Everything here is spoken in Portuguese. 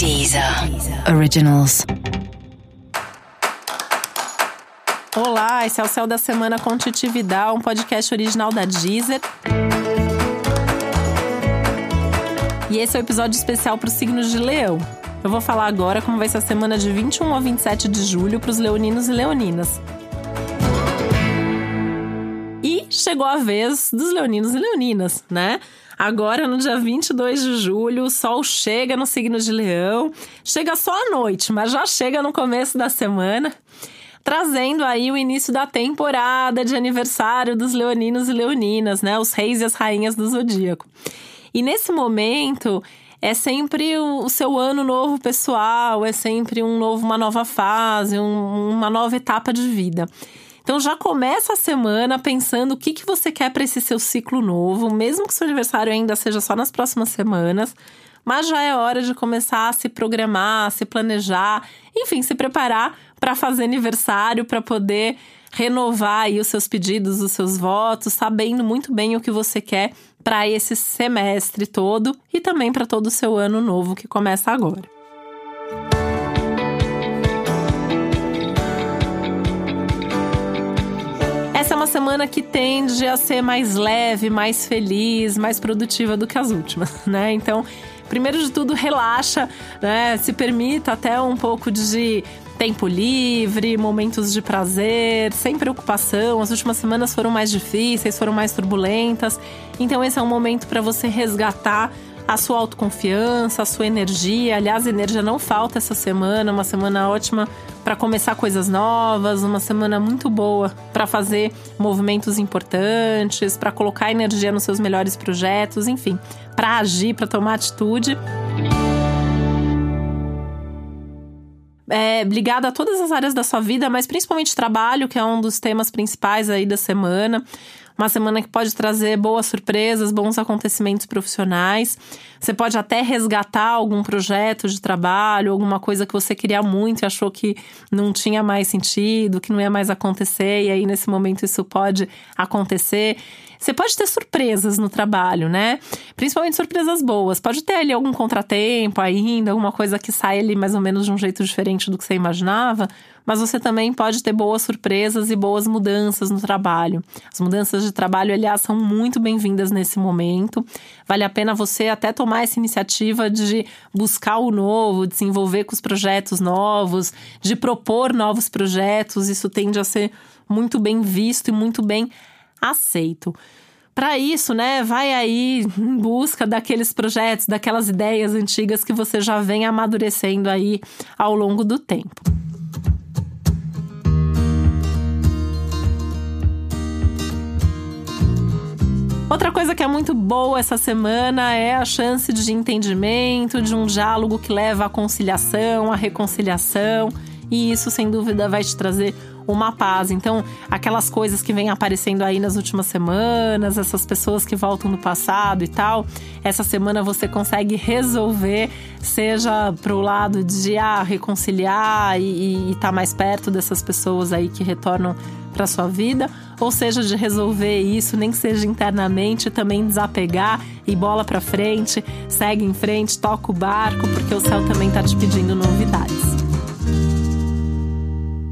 Deezer Originals. Olá, esse é o Céu da Semana com Titi Vidal, um podcast original da Deezer. E esse é o episódio especial para os signos de Leão. Eu vou falar agora como vai ser a semana de 21 a 27 de julho para os leoninos e leoninas. Chegou a vez dos leoninos e leoninas, né? Agora, no dia 22 de julho, o sol chega no signo de Leão. Chega só à noite, mas já chega no começo da semana trazendo aí o início da temporada de aniversário dos leoninos e leoninas, né? Os reis e as rainhas do zodíaco. E nesse momento é sempre o, seu ano novo pessoal, é sempre um novo, uma nova fase, um, uma nova etapa de vida. Então já começa a semana pensando o que, que você quer para esse seu ciclo novo, mesmo que seu aniversário ainda seja só nas próximas semanas. Mas já é hora de começar a se programar, a se planejar, enfim, se preparar para fazer aniversário, para poder renovar aí os seus pedidos, os seus votos, sabendo muito bem o que você quer para esse semestre todo e também para todo o seu ano novo que começa agora. Semana que tende a ser mais leve, mais feliz, mais produtiva do que as últimas, né? Então, primeiro de tudo, relaxa, né? Se permita até um pouco de tempo livre, momentos de prazer, sem preocupação. As últimas semanas foram mais difíceis, foram mais turbulentas. Então esse é um momento para você resgatar a sua autoconfiança, a sua energia. Aliás, energia não falta essa semana, uma semana ótima para começar coisas novas, uma semana muito boa para fazer movimentos importantes, para colocar energia nos seus melhores projetos, enfim, para agir, para tomar atitude. é, ligada a todas as áreas da sua vida, mas principalmente trabalho, que é um dos temas principais aí da semana. Uma semana que pode trazer boas surpresas, bons acontecimentos profissionais. Você pode até resgatar algum projeto de trabalho, alguma coisa que você queria muito e achou que não tinha mais sentido, que não ia mais acontecer, e aí nesse momento isso pode acontecer. Você pode ter surpresas no trabalho, né? Principalmente surpresas boas. Pode ter ali algum contratempo ainda, alguma coisa que sai ali mais ou menos de um jeito diferente do que você imaginava, mas você também pode ter boas surpresas e boas mudanças no trabalho. As mudanças de trabalho, aliás, são muito bem-vindas nesse momento. Vale a pena você até tomar essa iniciativa de buscar o novo, de se envolver com os projetos novos, de propor novos projetos. Isso tende a ser muito bem visto e muito bem aceito. Para isso, né, vai aí em busca daqueles projetos, daquelas ideias antigas que você já vem amadurecendo aí ao longo do tempo. Outra coisa que é muito boa essa semana é a chance de entendimento, de um diálogo que leva à conciliação, à reconciliação, e isso sem dúvida vai te trazer uma paz. Então, aquelas coisas que vêm aparecendo aí nas últimas semanas, essas pessoas que voltam no passado e tal, essa semana você consegue resolver, seja pro lado de ah, reconciliar e estar tá mais perto dessas pessoas aí que retornam para sua vida, ou seja, de resolver isso, nem que seja internamente, também desapegar e bola para frente, segue em frente, toca o barco, porque o céu também tá te pedindo novidades.